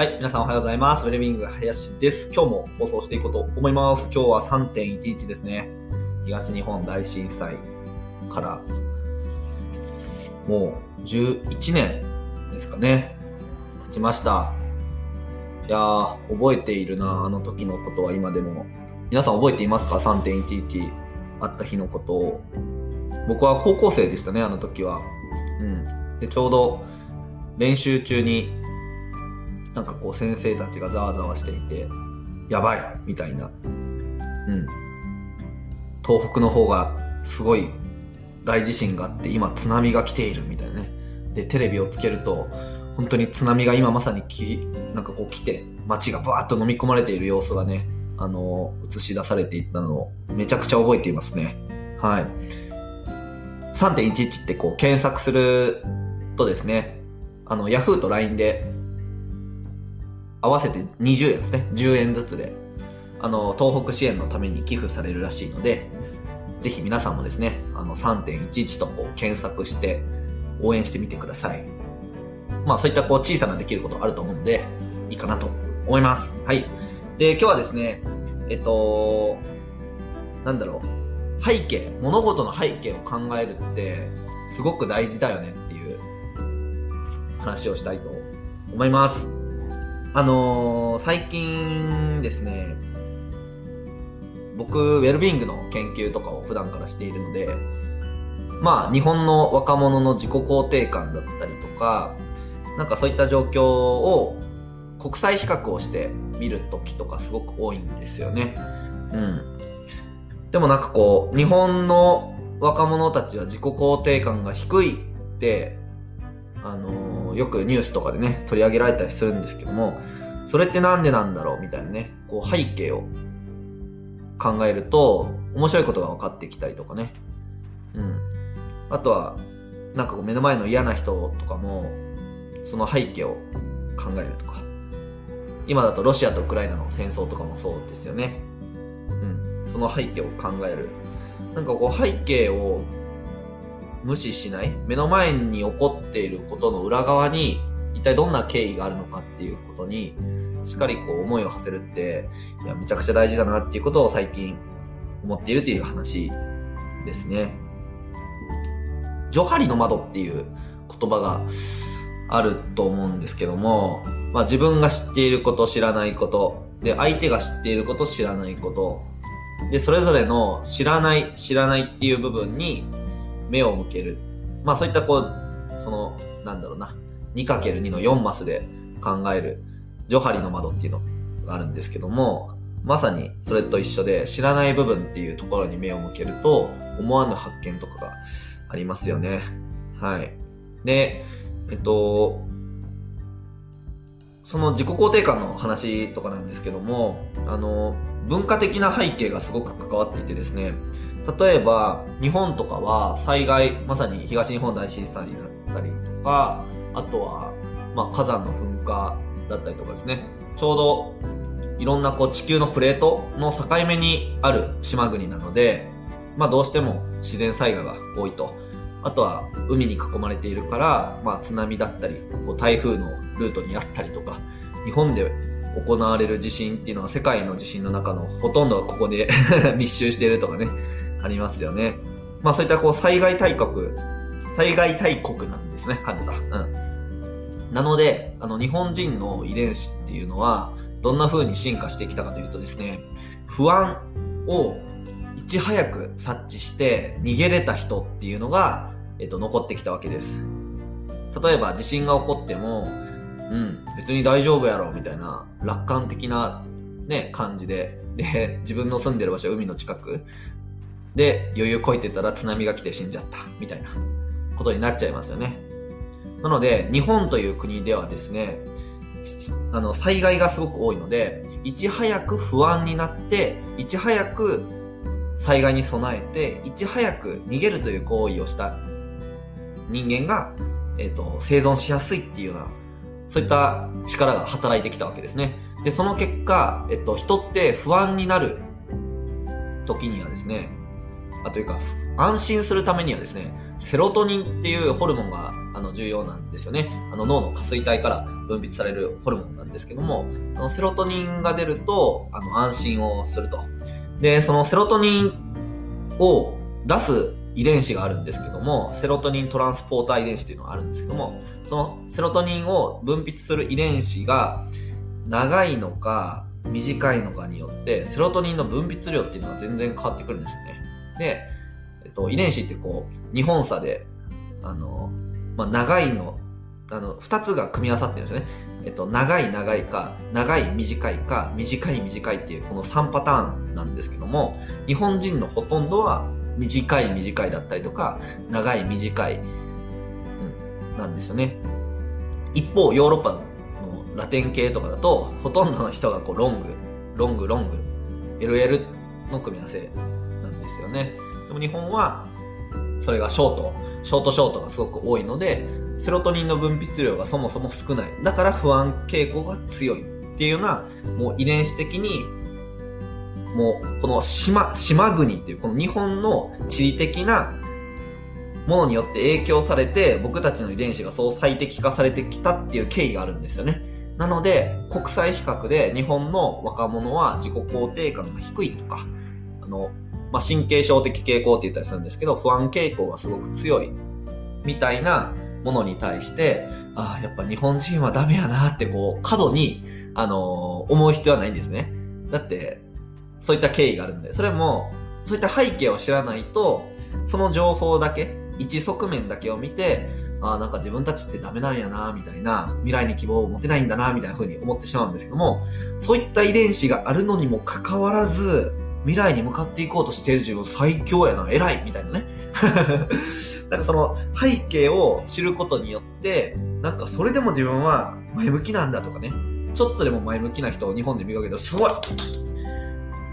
はい、皆さんおはようございます。ウェルビング林です。今日も放送していこうと思います。今日は3.11ですね。東日本大震災から、もう11年ですかね。経ちました。いやー、覚えているな、あの時のことは今でも。皆さん覚えていますか ?3.11 あった日のことを。僕は高校生でしたね、あの時は。うん。で、ちょうど練習中になんかこう先生たちがざわざわしていて、やばいみたいな。うん。東北の方がすごい大地震があって、今津波が来ているみたいなね。で、テレビをつけると、本当に津波が今まさにき、なんかこう来て、街がバーッと飲み込まれている様子がね、あの、映し出されていったのをめちゃくちゃ覚えていますね。はい。3.11ってこう検索するとですね、あの、Yahoo と LINE で合わせて20円ですね。10円ずつで、あの、東北支援のために寄付されるらしいので、ぜひ皆さんもですね、あの、3.11とこう検索して応援してみてください。まあそういったこう小さなできることあると思うので、いいかなと思います。はい。で、今日はですね、えっと、なんだろう、背景、物事の背景を考えるって、すごく大事だよねっていう話をしたいと思います。あのー最近ですね、僕、ウェルビーイングの研究とかを普段からしているので、まあ、日本の若者の自己肯定感だったりとか、なんかそういった状況を国際比較をして見るときとかすごく多いんですよね。うん。でもなんかこう、日本の若者たちは自己肯定感が低いって、あのーよくニュースとかでね、取り上げられたりするんですけども、それってなんでなんだろうみたいなね、こう背景を考えると、面白いことが分かってきたりとかね。うん。あとは、なんかこう目の前の嫌な人とかも、その背景を考えるとか。今だとロシアとウクライナの戦争とかもそうですよね。うん。その背景を考える。なんかこう背景を無視しない目の前に起こっていることの裏側に一体どんな経緯があるのかっていうことにしっかりこう思いを馳せるっていやめちゃくちゃ大事だなっていうことを最近思っているという話ですね。ジョハリの窓っていう言葉があると思うんですけども、まあ、自分が知っていること知らないことで相手が知っていること知らないことでそれぞれの知らない知らないっていう部分に目を向ける。まあそういったこう、その、なんだろうな、2×2 の4マスで考える、ジョハリの窓っていうのがあるんですけども、まさにそれと一緒で、知らない部分っていうところに目を向けると、思わぬ発見とかがありますよね。はい。で、えっと、その自己肯定感の話とかなんですけども、あの、文化的な背景がすごく関わっていてですね、例えば日本とかは災害まさに東日本大震災だったりとかあとは、まあ、火山の噴火だったりとかですね。ちょうどいろんなこう地球のプレートの境目にある島国なので、まあ、どうしても自然災害が多いと。あとは海に囲まれているから、まあ、津波だったりこう台風のルートにあったりとか日本で行われる地震っていうのは世界の地震の中のほとんどがここで 密集しているとかね。ありますよね。まあそういったこう災害大国、災害大国なんですね、カナダ。うん。なので、あの日本人の遺伝子っていうのは、どんな風に進化してきたかというとですね、不安をいち早く察知して逃げれた人っていうのが、えっと、残ってきたわけです。例えば地震が起こっても、うん、別に大丈夫やろ、みたいな楽観的なね、感じで、で、自分の住んでる場所海の近く、で、余裕こいてたら津波が来て死んじゃった、みたいなことになっちゃいますよね。なので、日本という国ではですね、あの、災害がすごく多いので、いち早く不安になって、いち早く災害に備えて、いち早く逃げるという行為をした人間が、えっ、と、生存しやすいっていうような、そういった力が働いてきたわけですね。で、その結果、えっと、人って不安になる時にはですね、あというか、安心するためにはですね、セロトニンっていうホルモンがあの重要なんですよね。あの脳の下垂体から分泌されるホルモンなんですけども、あのセロトニンが出るとあの安心をすると。で、そのセロトニンを出す遺伝子があるんですけども、セロトニントランスポーター遺伝子っていうのがあるんですけども、そのセロトニンを分泌する遺伝子が長いのか短いのかによって、セロトニンの分泌量っていうのは全然変わってくるんですよね。で、えっと、遺伝子ってこう、2本差で、あの、まあ、長いの、あの、2つが組み合わさってるんですよね。えっと、長い長いか、長い短いか、短い短いっていうこの3パターンなんですけども、日本人のほとんどは短い短いだったりとか、長い短い、うん、なんですよね。一方、ヨーロッパのラテン系とかだと、ほとんどの人がこうロング、ロング、ロング、LL の組み合わせね。でも日本は、それがショート、ショートショートがすごく多いので、セロトニンの分泌量がそもそも少ない。だから不安傾向が強いっていうような、もう遺伝子的に、もうこの島、島国っていうこの日本の地理的なものによって影響されて僕たちの遺伝子がそう最適化されてきたっていう経緯があるんですよね。なので国際比較で日本の若者は自己肯定感が低いとか、あの、まあ、神経症的傾向って言ったりするんですけど不安傾向がすごく強いみたいなものに対して、ああ、やっぱ日本人はダメやなってこう過度に、あのー、思う必要はないんですね。だってそういった経緯があるんで、それもそういった背景を知らないと、その情報だけ、一側面だけを見て、ああ、なんか自分たちってダメなんやな、みたいな、未来に希望を持てないんだな、みたいな風に思ってしまうんですけども、そういった遺伝子があるのにもかかわらず、未来に向かっていこうとしている自分最強やな、偉いみたいなね。なんかその背景を知ることによって、なんかそれでも自分は前向きなんだとかね、ちょっとでも前向きな人を日本で見かけると、すごい。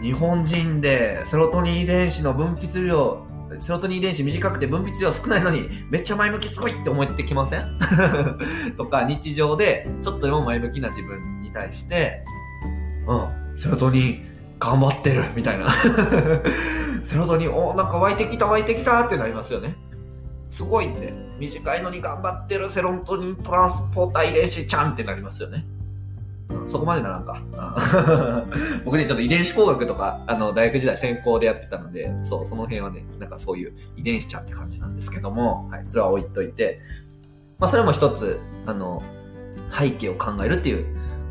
日本人でセロトニン遺伝子の分泌量セロトニン遺伝子短くて分泌量少ないのにめっちゃ前向きすごいって思ってきません？とか日常でちょっとでも前向きな自分に対してうんセロトニン頑張ってるみたいな。セロトニンおおなんか湧いてきた湧いてきたってなりますよね。すごいって。短いのに頑張ってるセロトニントランスポーター遺伝子ちゃんってなりますよね。そこまでならんか。僕ね、ちょっと遺伝子工学とか、あの、大学時代専攻でやってたので、そう、その辺はね、なんかそういう遺伝子ちゃんって感じなんですけども、はい、それは置いといて、まあ、それも一つ、あの、背景を考えるっていう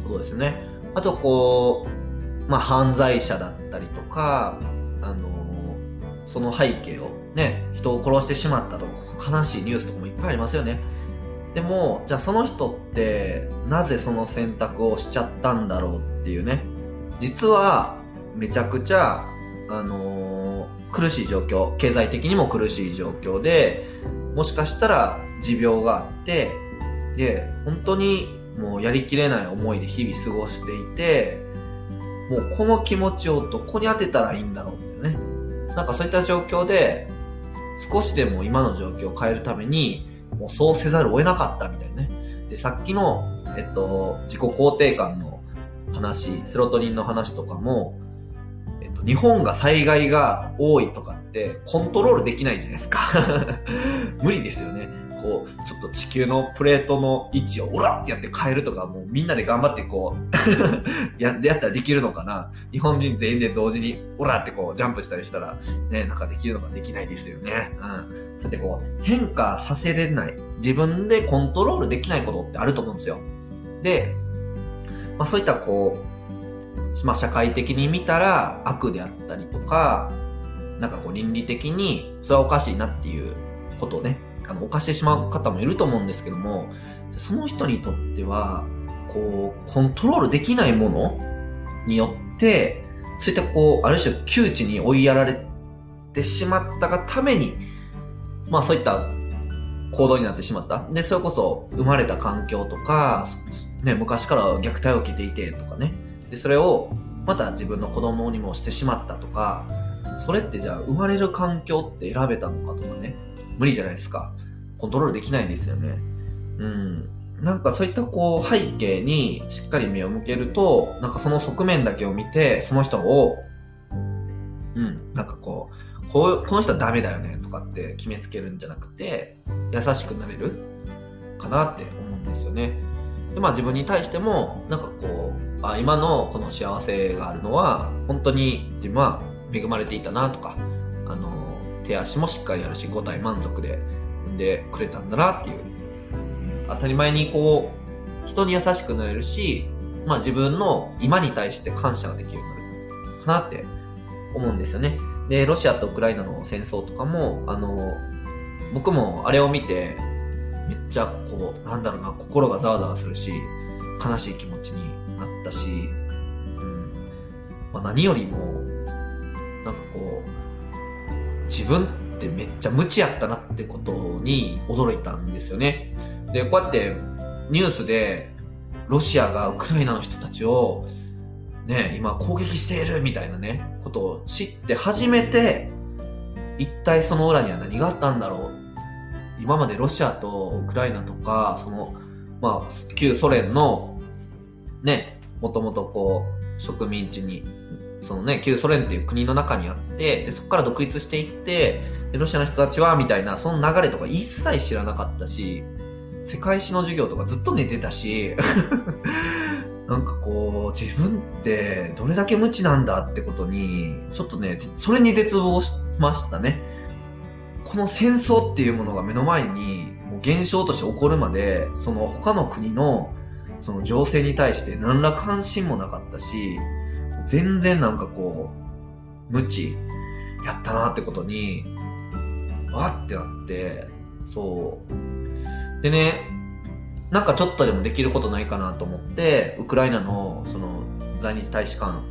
ことですよね。あと、こう、まあ、犯罪者だったりとか、あの、その背景をね、人を殺してしまったとか、悲しいニュースとかもいっぱいありますよね。でも、じゃあその人ってなぜその選択をしちゃったんだろうっていうね。実はめちゃくちゃ、あのー、苦しい状況、経済的にも苦しい状況で、もしかしたら持病があって、で、本当にもうやりきれない思いで日々過ごしていて、もうこの気持ちをどこに当てたらいいんだろうってね。なんかそういった状況で、少しでも今の状況を変えるために、もうそうせざるを得なかったみたいなね。で、さっきの、えっと、自己肯定感の話、セロトニンの話とかも、えっと、日本が災害が多いとかってコントロールできないじゃないですか。無理ですよね。こう、ちょっと地球のプレートの位置をオラってやって変えるとか、もうみんなで頑張ってこう や、やったらできるのかな日本人全員で同時にオラってこうジャンプしたりしたら、ね、なんかできるのかできないですよね。うん。そうやってこう、変化させれない、自分でコントロールできないことってあると思うんですよ。で、まあそういったこう、まあ社会的に見たら悪であったりとか、なんかこう倫理的にそれはおかしいなっていうことをね、あの、犯してしまう方もいると思うんですけども、その人にとっては、こう、コントロールできないものによって、そういったこう、ある種窮地に追いやられてしまったがために、まあそういった行動になってしまった。で、それこそ生まれた環境とか、ね、昔から虐待を受けていてとかね。で、それをまた自分の子供にもしてしまったとか、それってじゃあ生まれる環境って選べたのかとかね。無理じゃないですか。コントロールできないんですよね。うん。なんかそういったこう背景にしっかり目を向けると、なんかその側面だけを見て、その人をうん、なんかこう、こう、この人はダメだよねとかって決めつけるんじゃなくて、優しくなれるかなって思うんですよね。で、まあ自分に対しても、なんかこう、あ、今のこの幸せがあるのは、本当に自分は恵まれていたなとか、あの、手足もしっかりあるし、五体満足で産んでくれたんだなっていう、当たり前にこう、人に優しくなれるし、まあ自分の今に対して感謝ができるようになるかなって思うんですよね。で、ロシアとウクライナの戦争とかも、あの、僕もあれを見て、めっちゃこう、なんだろうな、心がざわざわするし、悲しい気持ちになったし、うん。まあ、何よりも、なんかこう、自分ってめっちゃ無知やったなってことに驚いたんですよね。で、こうやってニュースで、ロシアがウクライナの人たちを、ね、今攻撃しているみたいなね、ことを知って初めて、一体その裏には何があったんだろう。今までロシアとウクライナとか、その、まあ、旧ソ連の、ね、もともとこう、植民地に、そのね、旧ソ連っていう国の中にあって、でそこから独立していって、でロシアの人たちは、みたいな、その流れとか一切知らなかったし、世界史の授業とかずっと寝てたし、なんかこう、自分ってどれだけ無知なんだってことに、ちょっとね、それに絶望しましたね。この戦争っていうものが目の前に、もう現象として起こるまで、その他の国の、その情勢に対して何ら関心もなかったし、全然なんかこう、無知やったなってことに、わってなって、そう。でね、なんかちょっとでもできることないかなと思って、ウクライナのその在日大使館、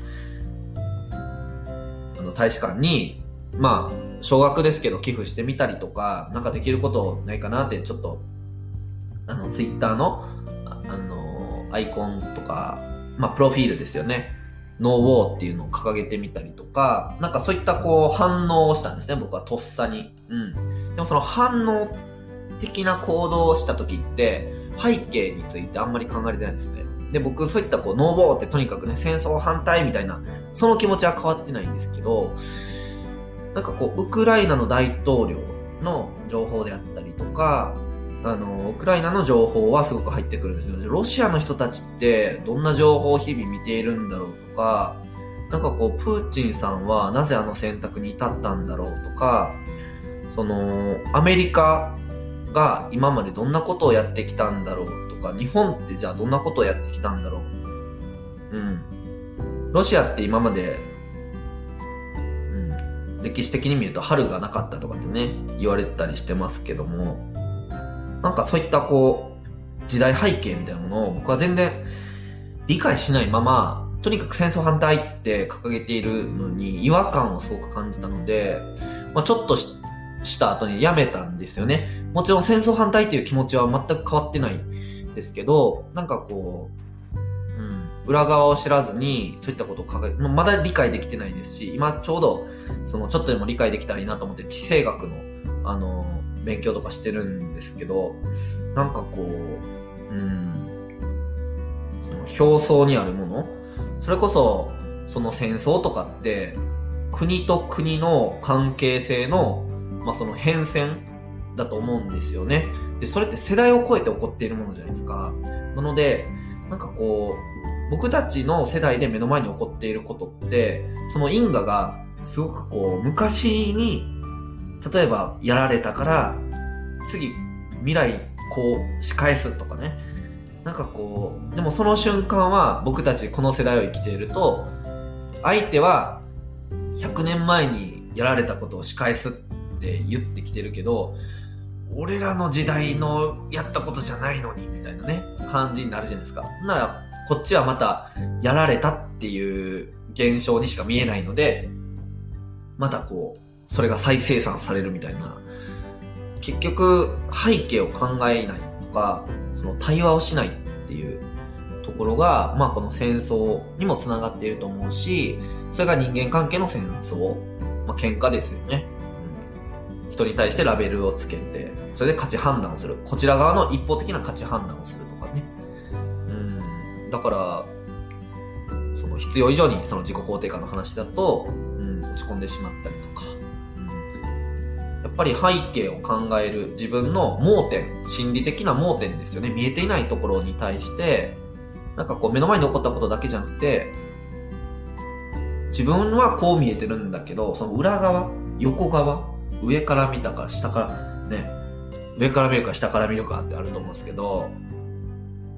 あの大使館に、まあ、少額ですけど寄付してみたりとか、なんかできることないかなって、ちょっと、あの、ツイッターの、ああの、アイコンとか、まあ、プロフィールですよね。ノーウォーっていうのを掲げてみたりとか、なんかそういったこう反応をしたんですね、僕はとっさに。うん。でもその反応的な行動をした時って、背景についてあんまり考えてないんですね。で、僕そういったこうノーボーってとにかくね、戦争反対みたいな、その気持ちは変わってないんですけど、なんかこう、ウクライナの大統領の情報であったりとか、あの、ウクライナの情報はすごく入ってくるんですよ。ロシアの人たちってどんな情報を日々見ているんだろうとか、なんかこう、プーチンさんはなぜあの選択に至ったんだろうとか、その、アメリカが今までどんなことをやってきたんだろうとか、日本ってじゃあどんなことをやってきたんだろう。うん。ロシアって今まで、うん、歴史的に見ると春がなかったとかってね、言われてたりしてますけども、なんかそういったこう、時代背景みたいなものを僕は全然理解しないまま、とにかく戦争反対って掲げているのに違和感をすごく感じたので、まあ、ちょっとしした後にやめたんですよね。もちろん戦争反対っていう気持ちは全く変わってないですけど、なんかこう、うん、裏側を知らずにそういったことを考え、まあまだ理解できてないですし、今ちょうど、そのちょっとでも理解できたらいいなと思って地政学の、あの、勉強とかしてるんですけど、なんかこう、うん、表層にあるもの、それこそ、その戦争とかって、国と国の関係性の、まあ、その変遷だと思うんですよね。で、それって世代を超えて起こっているものじゃないですか。なので、なんかこう、僕たちの世代で目の前に起こっていることって、その因果がすごくこう、昔に、例えばやられたから、次、未来こう仕返すとかね。なんかこう、でもその瞬間は僕たちこの世代を生きていると、相手は100年前にやられたことを仕返すって言ってきてるけど、俺らの時代のやったことじゃないのに、みたいなね、感じになるじゃないですか。なら、こっちはまた、やられたっていう現象にしか見えないので、またこう、それが再生産されるみたいな。結局、背景を考えないとか、その対話をしないっていうところが、まあこの戦争にもつながっていると思うし、それが人間関係の戦争、まあ喧嘩ですよね。人に対してラベルをつけて、それで価値判断をする。こちら側の一方的な価値判断をするとかね。うん。だから、その必要以上にその自己肯定感の話だと、うん、落ち込んでしまったりとか、やっぱり背景を考える自分の盲点、心理的な盲点ですよね。見えていないところに対して、なんかこう目の前に起こったことだけじゃなくて、自分はこう見えてるんだけど、その裏側、横側、上から見たから下からね、上から見るか下から見るかってあると思うんですけど、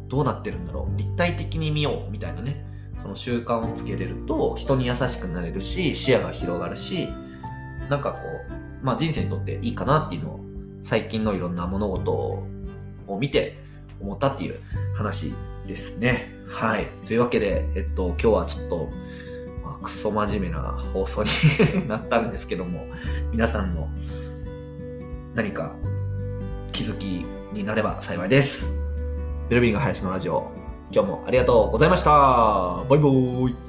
どうなってるんだろう立体的に見ようみたいなね、その習慣をつけれると人に優しくなれるし、視野が広がるし、なんかこう、まあ人生にとっていいかなっていうのを最近のいろんな物事を見て思ったっていう話ですね。はい。というわけで、えっと、今日はちょっと、まあ、クソ真面目な放送に なったんですけども、皆さんの何か気づきになれば幸いです。ベルビング林のラジオ、今日もありがとうございました。バイバーイ。